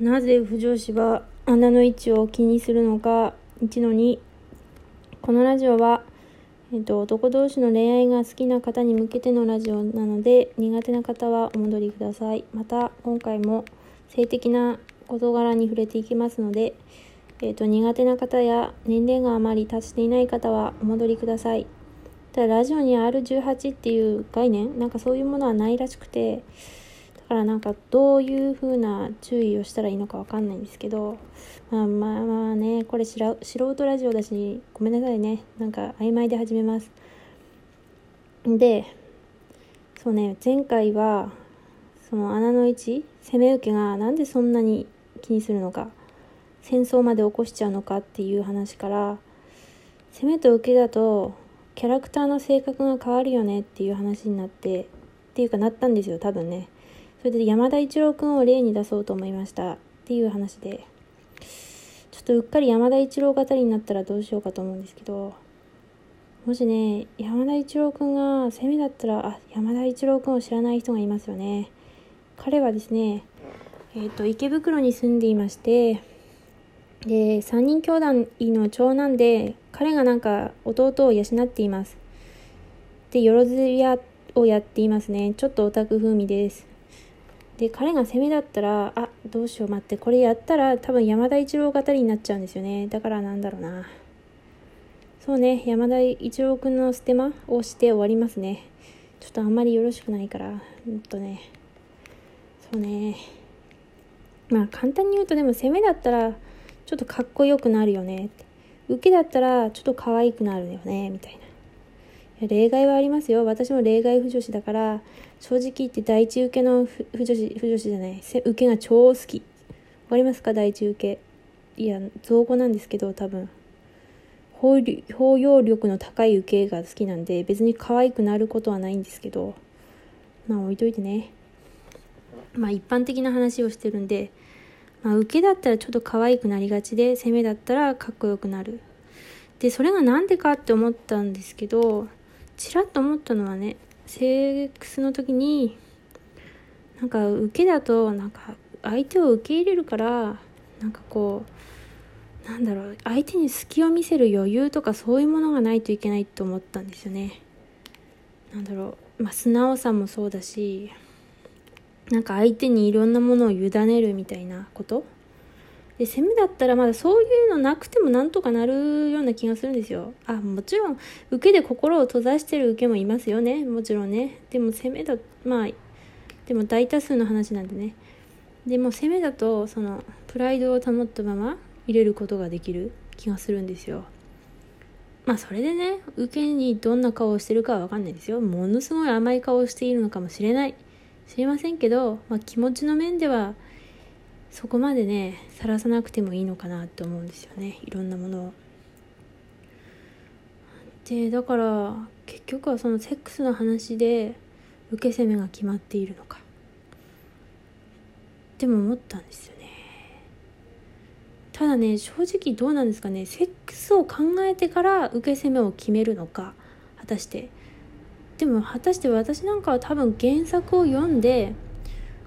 なぜ不女子は穴の位置を気にするのか1の2このラジオは、えっと、男同士の恋愛が好きな方に向けてのラジオなので苦手な方はお戻りください。また今回も性的な事柄に触れていきますので、えっと、苦手な方や年齢があまり達していない方はお戻りください。ただラジオに R18 っていう概念なんかそういうものはないらしくてからなんかどういう風な注意をしたらいいのかわかんないんですけど、まあまあまあね、これ素人ラジオだし、ごめんなさいね。なんか曖昧で始めます。で、そうね、前回は、その穴の位置、攻め受けがなんでそんなに気にするのか、戦争まで起こしちゃうのかっていう話から、攻めと受けだと、キャラクターの性格が変わるよねっていう話になって、っていうかなったんですよ、多分ね。それで山田一郎くんを例に出そうと思いました。っていう話で。ちょっとうっかり山田一郎語りになったらどうしようかと思うんですけど。もしね山田一郎くんが攻めだったらあ山田一郎くんを知らない人がいますよね。彼はですねえっ、ー、と池袋に住んでいましてで3人兄弟の長男で彼がなんか弟を養っています。でよろずやをやっていますね。ちょっとオタク風味です。で彼が攻めだったらあどうしよう待ってこれやったら多分山田一郎語りになっちゃうんですよね。だからなんだろうな。そうね山田一郎くんのステマをして終わりますね。ちょっとあんまりよろしくないからうんとね。そうね。まあ簡単に言うとでも攻めだったらちょっとかっこよくなるよね。受けだったらちょっと可愛くなるよねみたいな。例外はありますよ。私も例外不女子だから、正直言って第一受けの不女子、不女子じゃない、受けが超好き。わかりますか？第一受け。いや、造語なんですけど、多分。包容力の高い受けが好きなんで、別に可愛くなることはないんですけど、まあ置いといてね。まあ一般的な話をしてるんで、まあ受けだったらちょっと可愛くなりがちで、攻めだったらかっこよくなる。で、それがなんでかって思ったんですけど、ちらっと思ったのはねセックスの時になんか受けだとなんか相手を受け入れるからなんかこうなんだろう相手に隙を見せる余裕とかそういうものがないといけないと思ったんですよね。なんだろうまあ素直さもそうだしなんか相手にいろんなものを委ねるみたいなことで攻めだったらまだそういうのなくてもなんとかなるような気がするんですよ。あもちろん受けで心を閉ざしてる受けもいますよね。もちろんね。でも攻めだまあでも大多数の話なんでね。でも攻めだとそのプライドを保ったまま入れることができる気がするんですよ。まあそれでね受けにどんな顔をしてるかは分かんないですよ。ものすごい甘い顔をしているのかもしれない。知りませんけど、まあ、気持ちの面ではそこまでね晒さなくてもいいのかなって思うんですよね。いろんなものを。でだから結局はそのセックスの話で受け攻めが決まっているのか。でも思ったんですよね。ただね正直どうなんですかね。セックスを考えてから受け攻めを決めるのか果たして。でも果たして私なんかは多分原作を読んで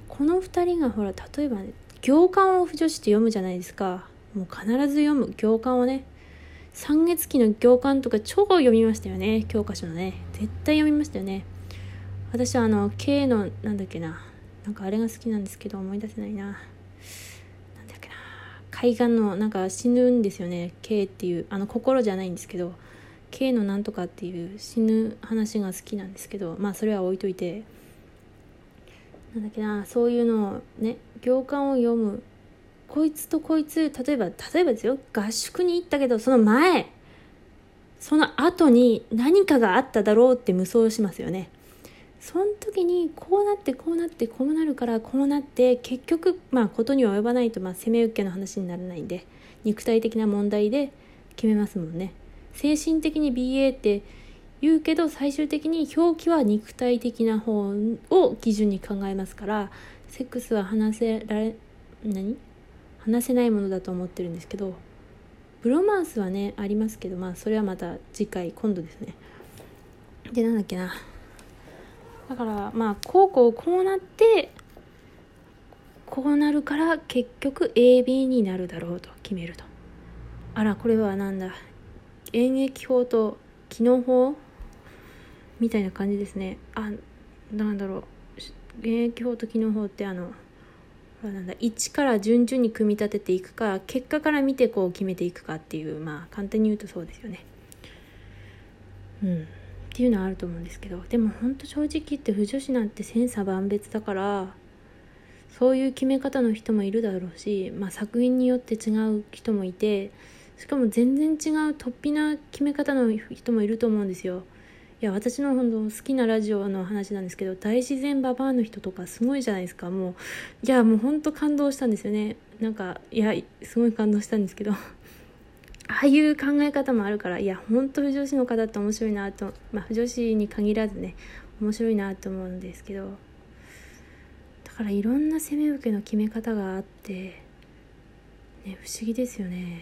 この2人がほら例えば、ね、行間を不女子って読むじゃないですか。もう必ず読む。行間をね三月期の行間とか超読みましたよね。教科書のね。絶対読みましたよね。私はあの K のなんだっけな。なんかあれが好きなんですけど思い出せないな。なんだっけな。海岸のなんか死ぬんですよね。K っていうあの心じゃないんですけど K のなんとかっていう死ぬ話が好きなんですけどまあそれは置いといて。なんだっけなそういうのをね行間を読む。こいつとこいつ例えば例えばですよ。合宿に行ったけどその前その後に何かがあっただろうって無双しますよね。その時にこうなってこうなってこうなるからこうなって結局まあことには及ばないとまあ攻め受けの話にならないんで肉体的な問題で決めますもんね。精神的に BA って言うけど最終的に表記は肉体的な方を基準に考えますからセックスは話せられ何？話せないものだと思ってるんですけどブロマンスはねありますけどまあそれはまた次回今度ですね。でなんだっけな。だからまあこうこうこうなってこうなるから結局 AB になるだろうと決めると。あらこれはなんだ。演劇法と機能法？みたいな感じですね。あなんだろう。演劇法と機能法ってあのなんだ。1から順々に組み立てていくか結果から見てこう決めていくかっていうまあ簡単に言うとそうですよね。うん。っていうのはあると思うんですけどでもほんと正直言って不女子なんて千差万別だからそういう決め方の人もいるだろうし、まあ、作品によって違う人もいてしかも全然違う突飛な決め方の人もいると思うんですよ。いや私の本当好きなラジオの話なんですけど大自然ババアの人とかすごいじゃないですか。もういやもう本当感動したんですよね。なんかいやすごい感動したんですけど。ああいう考え方もあるからいや本当不女子の方って面白いなとまあ不女子に限らずね面白いなと思うんですけど。だからいろんな攻め受けの決め方があって、ね、不思議ですよね。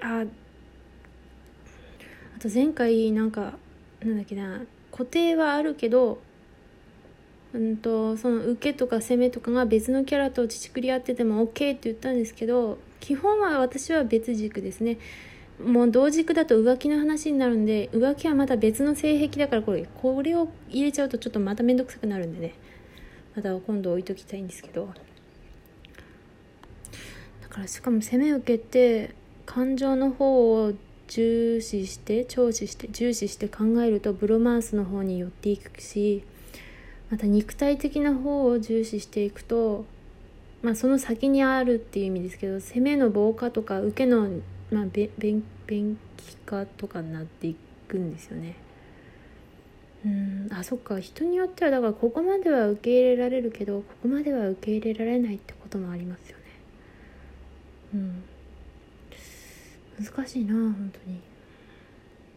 あと前回なんかなんだっけな固定はあるけどうんとその受けとか攻めとかが別のキャラと乳くり合ってても OK って言ったんですけど基本は私は別軸ですね。もう同軸だと浮気の話になるんで浮気はまた別の性癖だからこれこれを入れちゃうとちょっとまた面倒くさくなるんでね。また今度置いときたいんですけど。だからしかも攻め受けて感情の方を重視して重視して重視して考えるとブロマンスの方に寄っていくしまた肉体的な方を重視していくとまあその先にあるっていう意味ですけど攻めの防火とか受けのまあ、便便器化とかになっていくんですよね。うんあそっか人によってはだからここまでは受け入れられるけどここまでは受け入れられないってこともありますよね。うん難しいな本当に。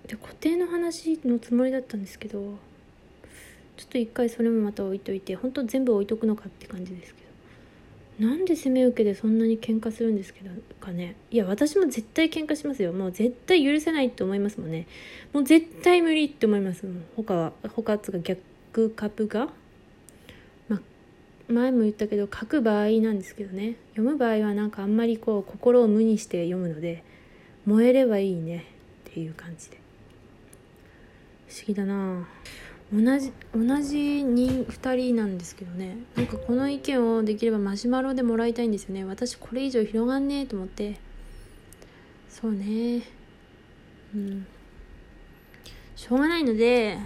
で固定の話のつもりだったんですけどちょっと一回それもまた置いといて本当全部置いとくのかって感じですけど。なんで攻め受けでそんなに喧嘩するんですけどかね。いや私も絶対喧嘩しますよ。もう絶対許せないって思いますもんね。もう絶対無理って思いますもん。他は他つが逆株が。ま前も言ったけど書く場合なんですけどね。読む場合はなんかあんまりこう心を無にして読むので燃えればいいね。っていう感じで。不思議だな。同じ同じ人2人なんですけどね。なんかこの意見をできればマシュマロでもらいたいんですよね。私これ以上広がんねえと思って。そうね。うん。しょうがないので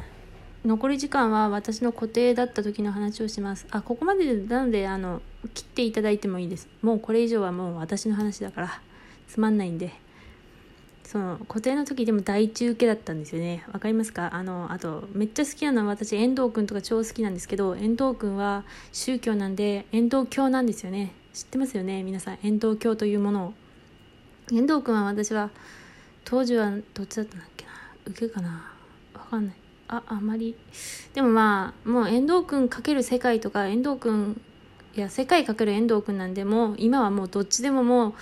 残り時間は私の固定だった時の話をします。あここまでなのであの切っていただいてもいいです。もうこれ以上はもう私の話だから。つまんないんで。その固定の時でも大中受けだったんですよね。わかりますか？あのあとめっちゃ好きなのは私遠藤君とか超好きなんですけど遠藤君は宗教なんで遠藤教なんですよね。知ってますよね？皆さん遠藤教というものを。遠藤君は私は当時はどっちだったんだっけな？受けかな？わかんない。ああんまり。でもまあもう遠藤君かける世界とか遠藤君いや世界かける遠藤君なんでも今はもうどっちでももう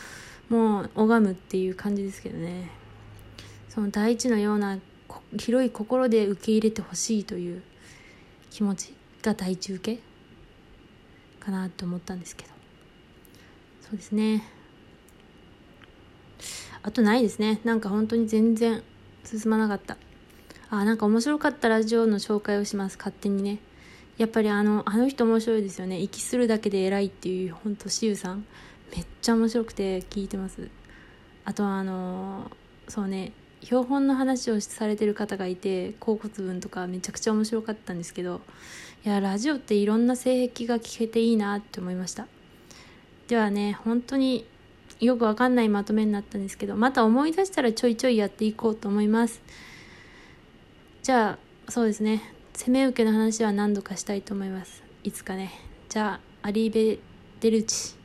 もう拝むっていう感じですけどね。その大地のような広い心で受け入れてほしいという気持ちが大地受けかなと思ったんですけど。そうですね。あとないですね。なんか本当に全然進まなかった。あなんか面白かったラジオの紹介をします。勝手にね。やっぱりあのあの人面白いですよね。息するだけで偉いっていう本当しゆさん。めっちゃ面白くて聞いてます。あとはあのそうね標本の話をされてる方がいて甲骨文とかめちゃくちゃ面白かったんですけどいやラジオっていろんな性癖が聞けていいなって思いました。ではね本当によくわかんないまとめになったんですけどまた思い出したらちょいちょいやっていこうと思います。じゃあそうですね攻め受けの話は何度かしたいと思います。いつかね。じゃあアリーベデルチ。